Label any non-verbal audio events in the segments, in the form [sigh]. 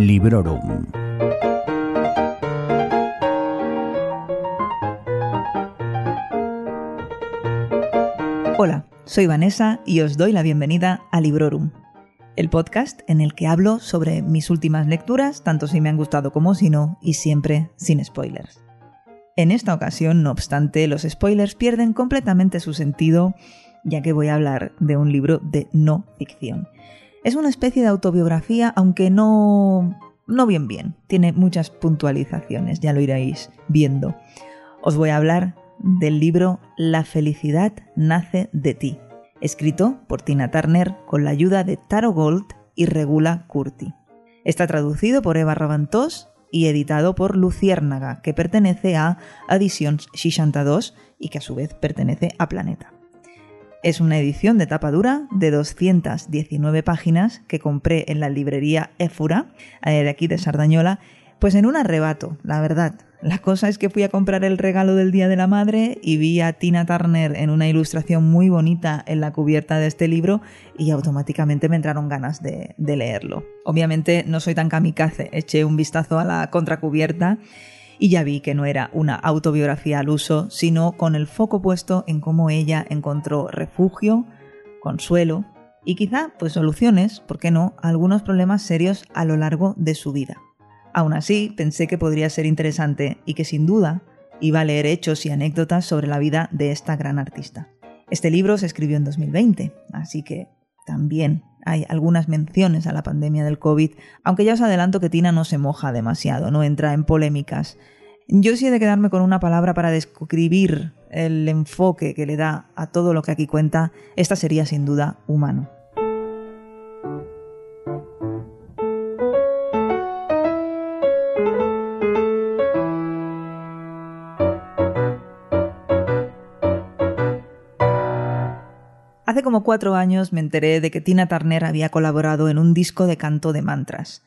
Librorum. Hola, soy Vanessa y os doy la bienvenida a Librorum, el podcast en el que hablo sobre mis últimas lecturas, tanto si me han gustado como si no, y siempre sin spoilers. En esta ocasión, no obstante, los spoilers pierden completamente su sentido, ya que voy a hablar de un libro de no ficción. Es una especie de autobiografía, aunque no no bien bien, tiene muchas puntualizaciones, ya lo iréis viendo. Os voy a hablar del libro La felicidad nace de ti, escrito por Tina Turner con la ayuda de Taro Gold y Regula Curti. Está traducido por Eva Ravantós y editado por Luciérnaga, que pertenece a Editions 62 y que a su vez pertenece a Planeta. Es una edición de tapa dura de 219 páginas que compré en la librería Éfura, eh, de aquí de Sardañola, pues en un arrebato, la verdad. La cosa es que fui a comprar el regalo del Día de la Madre y vi a Tina Turner en una ilustración muy bonita en la cubierta de este libro y automáticamente me entraron ganas de, de leerlo. Obviamente no soy tan kamikaze, eché un vistazo a la contracubierta y ya vi que no era una autobiografía al uso, sino con el foco puesto en cómo ella encontró refugio, consuelo y quizá pues soluciones, ¿por qué no?, a algunos problemas serios a lo largo de su vida. Aún así, pensé que podría ser interesante y que sin duda iba a leer hechos y anécdotas sobre la vida de esta gran artista. Este libro se escribió en 2020, así que también hay algunas menciones a la pandemia del COVID, aunque ya os adelanto que Tina no se moja demasiado, no entra en polémicas. Yo sí he de quedarme con una palabra para describir el enfoque que le da a todo lo que aquí cuenta, esta sería sin duda humano. Como cuatro años me enteré de que Tina Turner había colaborado en un disco de canto de mantras.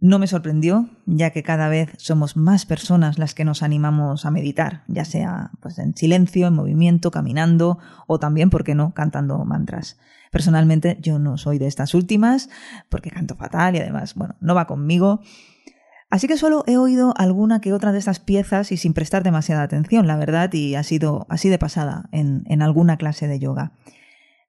No me sorprendió, ya que cada vez somos más personas las que nos animamos a meditar, ya sea pues, en silencio, en movimiento, caminando o también, ¿por qué no?, cantando mantras. Personalmente yo no soy de estas últimas, porque canto fatal y además, bueno, no va conmigo. Así que solo he oído alguna que otra de estas piezas y sin prestar demasiada atención, la verdad, y ha sido así de pasada en, en alguna clase de yoga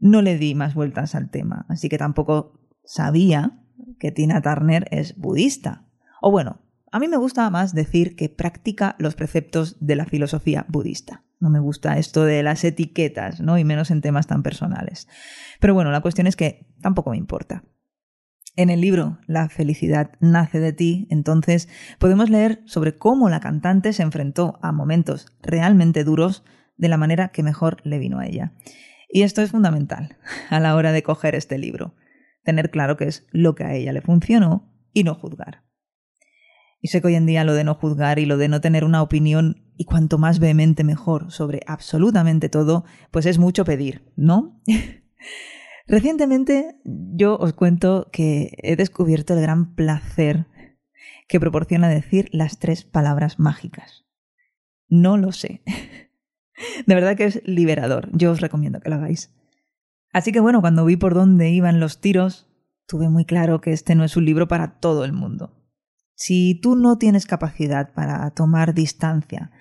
no le di más vueltas al tema, así que tampoco sabía que Tina Turner es budista. O bueno, a mí me gusta más decir que practica los preceptos de la filosofía budista. No me gusta esto de las etiquetas, ¿no? Y menos en temas tan personales. Pero bueno, la cuestión es que tampoco me importa. En el libro La felicidad nace de ti, entonces podemos leer sobre cómo la cantante se enfrentó a momentos realmente duros de la manera que mejor le vino a ella. Y esto es fundamental a la hora de coger este libro, tener claro qué es lo que a ella le funcionó y no juzgar. Y sé que hoy en día lo de no juzgar y lo de no tener una opinión y cuanto más vehemente mejor sobre absolutamente todo, pues es mucho pedir, ¿no? [laughs] Recientemente yo os cuento que he descubierto el gran placer que proporciona decir las tres palabras mágicas. No lo sé. [laughs] [laughs] De verdad que es liberador. Yo os recomiendo que lo hagáis. Así que bueno, cuando vi por dónde iban los tiros, tuve muy claro que este no es un libro para todo el mundo. Si tú no tienes capacidad para tomar distancia,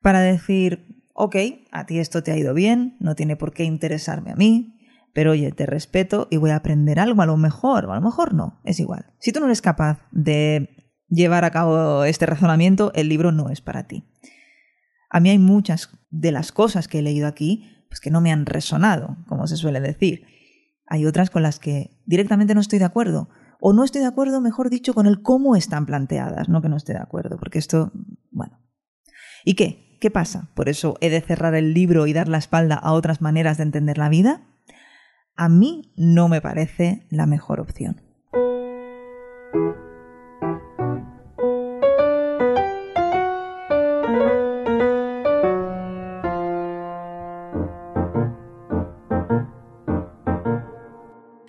para decir, ok, a ti esto te ha ido bien, no tiene por qué interesarme a mí, pero oye, te respeto y voy a aprender algo, a lo mejor, o a lo mejor no, es igual. Si tú no eres capaz de llevar a cabo este razonamiento, el libro no es para ti. A mí hay muchas de las cosas que he leído aquí pues que no me han resonado, como se suele decir. Hay otras con las que directamente no estoy de acuerdo. O no estoy de acuerdo, mejor dicho, con el cómo están planteadas, no que no esté de acuerdo, porque esto, bueno. ¿Y qué? ¿Qué pasa? ¿Por eso he de cerrar el libro y dar la espalda a otras maneras de entender la vida? A mí no me parece la mejor opción.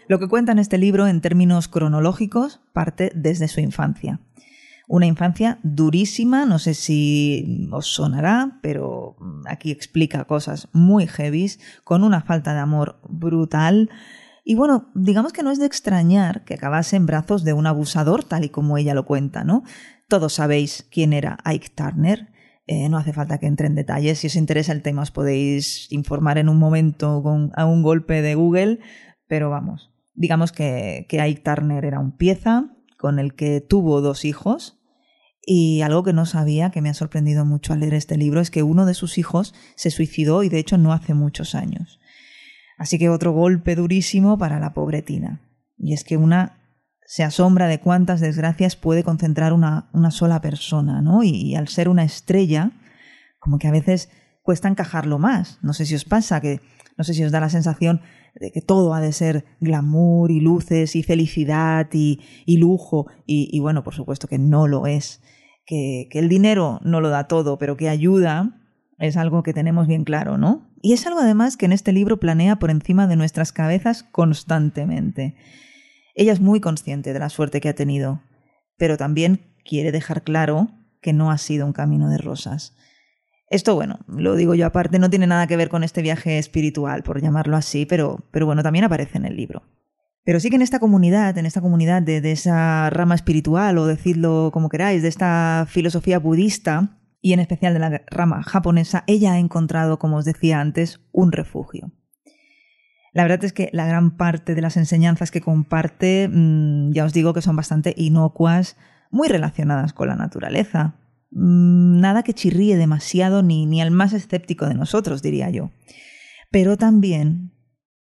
Lo que cuenta en este libro en términos cronológicos parte desde su infancia. Una infancia durísima, no sé si os sonará, pero aquí explica cosas muy heavies, con una falta de amor brutal Y bueno, digamos que no es de extrañar que acabase en brazos de un abusador, tal y como ella lo cuenta, ¿no? Todos sabéis quién era Ike Turner. Eh, no hace falta que entre en detalles. Si os interesa el tema, os podéis informar en un momento con a un golpe de Google. Pero vamos, digamos que, que Ike Turner era un pieza con el que tuvo dos hijos. Y algo que no sabía, que me ha sorprendido mucho al leer este libro, es que uno de sus hijos se suicidó y de hecho no hace muchos años. Así que otro golpe durísimo para la pobre Tina. Y es que una se asombra de cuántas desgracias puede concentrar una, una sola persona, ¿no? Y, al ser una estrella, como que a veces cuesta encajarlo más. No sé si os pasa, que no sé si os da la sensación de que todo ha de ser glamour y luces y felicidad y, lujo. Y, bueno, por supuesto que no lo es. Que, que el dinero no lo da todo, pero que ayuda es algo que tenemos bien claro, ¿no? Y es algo además que en este libro planea por encima de nuestras cabezas constantemente. Ella es muy consciente de la suerte que ha tenido, pero también quiere dejar claro que no ha sido un camino de rosas. Esto, bueno, lo digo yo aparte, no tiene nada que ver con este viaje espiritual, por llamarlo así, pero, pero bueno, también aparece en el libro. Pero sí que en esta comunidad, en esta comunidad de, de esa rama espiritual, o decirlo como queráis, de esta filosofía budista, y en especial de la rama japonesa, ella ha encontrado, como os decía antes, un refugio. La verdad es que la gran parte de las enseñanzas que comparte, mm, ya os digo que son bastante inocuas, muy relacionadas con la naturaleza. Mm, nada que chirríe demasiado ni, ni al más escéptico de nosotros, diría yo. Pero también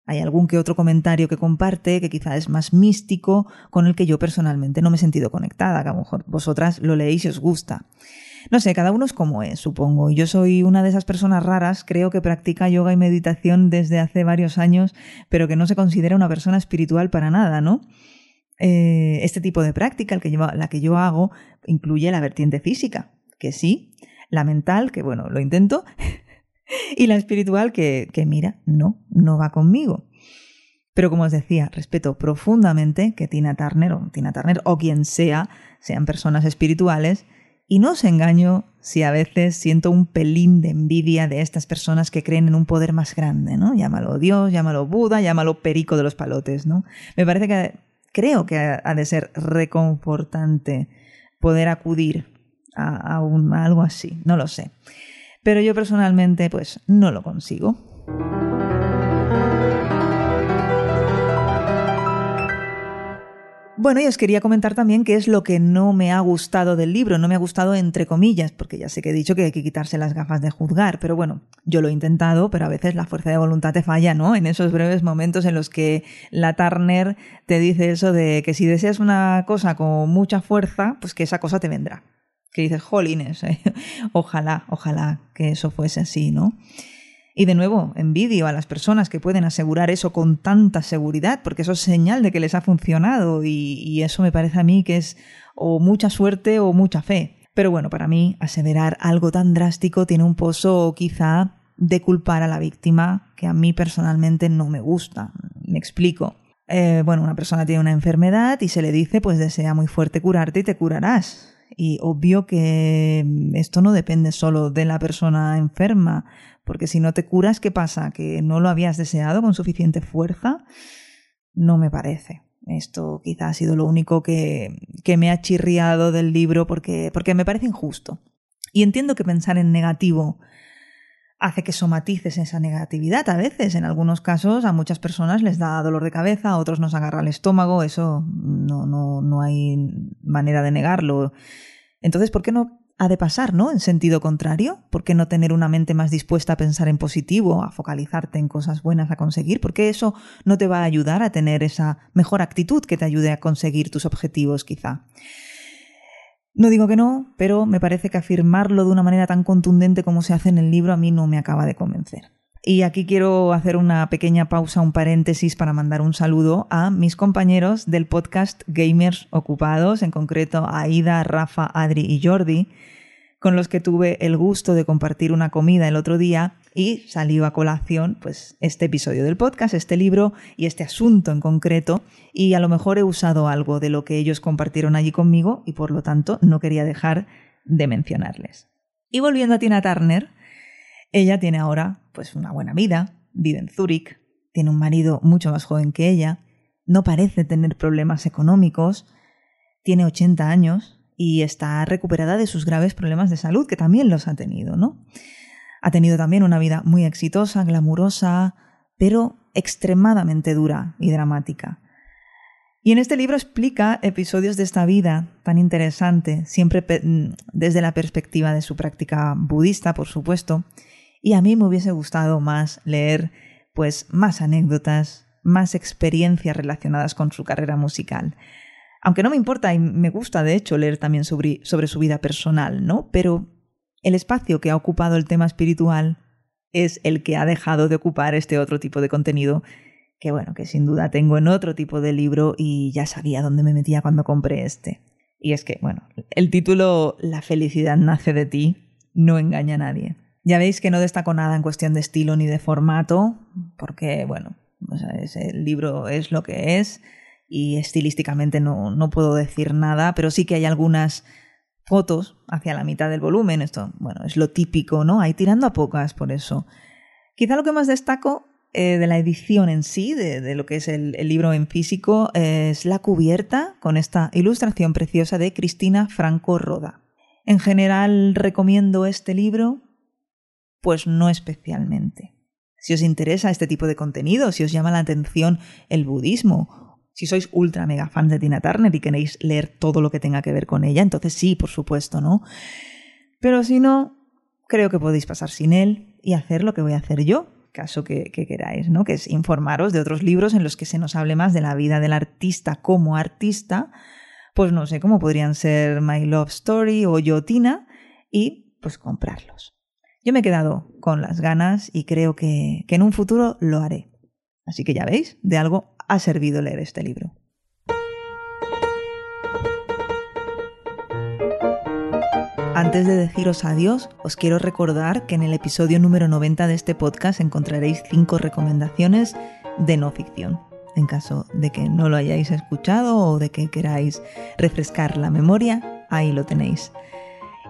hay algún que otro comentario que comparte que quizá es más místico, con el que yo personalmente no me he sentido conectada, que a lo mejor vosotras lo leéis y os gusta. No sé, cada uno es como es, supongo. Yo soy una de esas personas raras, creo que practica yoga y meditación desde hace varios años, pero que no se considera una persona espiritual para nada, ¿no? Eh, este tipo de práctica, el que la que yo hago, incluye la vertiente física, que sí, la mental, que bueno, lo intento, [laughs] y la espiritual, que, que mira, no, no va conmigo. Pero como os decía, respeto profundamente que Tina Turner o Tina Turner o quien sea sean personas espirituales y no os engaño si a veces siento un pelín de envidia de estas personas que creen en un poder más grande, ¿no? Llámalo Dios, llámalo Buda, llámalo perico de los palotes, ¿no? Me parece que creo que ha de ser reconfortante poder acudir a, a algo así, no lo sé. Pero yo personalmente pues no lo consigo. Bueno, y os quería comentar también qué es lo que no me ha gustado del libro. No me ha gustado entre comillas, porque ya sé que he dicho que hay que quitarse las gafas de juzgar, pero bueno, yo lo he intentado, pero a veces la fuerza de voluntad te falla, ¿no? En esos breves momentos en los que la Turner te dice eso de que si deseas una cosa con mucha fuerza, pues que esa cosa te vendrá. Que dices, jolines, ¿eh? [laughs] ojalá, ojalá que eso fuese así, ¿no? Y de nuevo, envidio a las personas que pueden asegurar eso con tanta seguridad, porque eso es señal de que les ha funcionado y, eso me parece a mí que es o mucha suerte o mucha fe. Pero bueno, para mí aseverar algo tan drástico tiene un pozo quizá de culpar a la víctima que a mí personalmente no me gusta. Me explico. Eh, bueno, una persona tiene una enfermedad y se le dice pues desea muy fuerte curarte y te curarás. Y obvio que esto no depende solo de la persona enferma, porque si no te curas, ¿qué pasa? ¿Que no lo habías deseado con suficiente fuerza? No me parece. Esto quizá ha sido lo único que, que me ha chirriado del libro porque, porque me parece injusto. Y entiendo que pensar en negativo hace que somatices esa negatividad a veces. En algunos casos a muchas personas les da dolor de cabeza, a otros nos agarra el estómago, eso no, no, no hay manera de negarlo. Entonces, ¿por qué no ha de pasar, ¿no? En sentido contrario, ¿por qué no tener una mente más dispuesta a pensar en positivo, a focalizarte en cosas buenas a conseguir? Porque eso no te va a ayudar a tener esa mejor actitud que te ayude a conseguir tus objetivos, quizá. No digo que no, pero me parece que afirmarlo de una manera tan contundente como se hace en el libro a mí no me acaba de convencer. Y aquí quiero hacer una pequeña pausa, un paréntesis para mandar un saludo a mis compañeros del podcast Gamers Ocupados, en concreto a Aida, Rafa, Adri y Jordi, con los que tuve el gusto de compartir una comida el otro día y salió a colación pues este episodio del podcast, este libro y este asunto en concreto y a lo mejor he usado algo de lo que ellos compartieron allí conmigo y por lo tanto no quería dejar de mencionarles. Y volviendo a Tina Turner, ella tiene ahora pues una buena vida, vive en Zúrich, tiene un marido mucho más joven que ella, no parece tener problemas económicos, tiene 80 años y está recuperada de sus graves problemas de salud, que también los ha tenido, ¿no? Ha tenido también una vida muy exitosa, glamurosa, pero extremadamente dura y dramática. Y en este libro explica episodios de esta vida tan interesante, siempre desde la perspectiva de su práctica budista, por supuesto, y a mí me hubiese gustado más leer pues más anécdotas, más experiencias relacionadas con su carrera musical. Aunque no me importa y me gusta de hecho leer también sobre, sobre su vida personal, ¿no? Pero el espacio que ha ocupado el tema espiritual es el que ha dejado de ocupar este otro tipo de contenido que bueno, que sin duda tengo en otro tipo de libro y ya sabía dónde me metía cuando compré este. Y es que, bueno, el título La felicidad nace de ti no engaña a nadie. Ya veis que no destaco nada en cuestión de estilo ni de formato, porque, bueno, el libro es lo que es y estilísticamente no, no puedo decir nada, pero sí que hay algunas fotos hacia la mitad del volumen. Esto, bueno, es lo típico, ¿no? Hay tirando a pocas por eso. Quizá lo que más destaco eh, de la edición en sí, de, lo que es el, libro en físico, es la cubierta con esta ilustración preciosa de Cristina Franco Roda. En general recomiendo este libro, pues no especialmente. Si os interesa este tipo de contenido, si os llama la atención el budismo, si sois ultra mega fans de Tina Turner y queréis leer todo lo que tenga que ver con ella, entonces sí, por supuesto, ¿no? Pero si no, creo que podéis pasar sin él y hacer lo que voy a hacer yo, caso que, queráis, ¿no? Que es informaros de otros libros en los que se nos hable más de la vida del artista como artista, pues no sé cómo podrían ser My Love Story o Yotina, y pues comprarlos. Yo me he quedado con las ganas y creo que, que en un futuro lo haré. Así que ya veis, de algo ha servido leer este libro. Antes de deciros adiós, os quiero recordar que en el episodio número 90 de este podcast encontraréis cinco recomendaciones de no ficción. En caso de que no lo hayáis escuchado o de que queráis refrescar la memoria, ahí lo tenéis.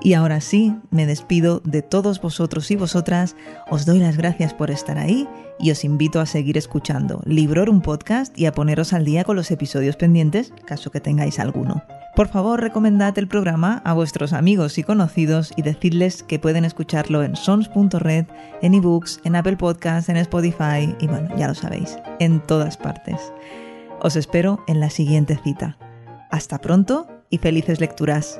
Y ahora sí, me despido de todos vosotros y vosotras, os doy las gracias por estar ahí y os invito a seguir escuchando un Podcast y a poneros al día con los episodios pendientes, caso que tengáis alguno. Por favor, recomendad el programa a vuestros amigos y conocidos y decidles que pueden escucharlo en sons.red, en ebooks, en Apple Podcasts, en Spotify y bueno, ya lo sabéis, en todas partes. Os espero en la siguiente cita. Hasta pronto y felices lecturas.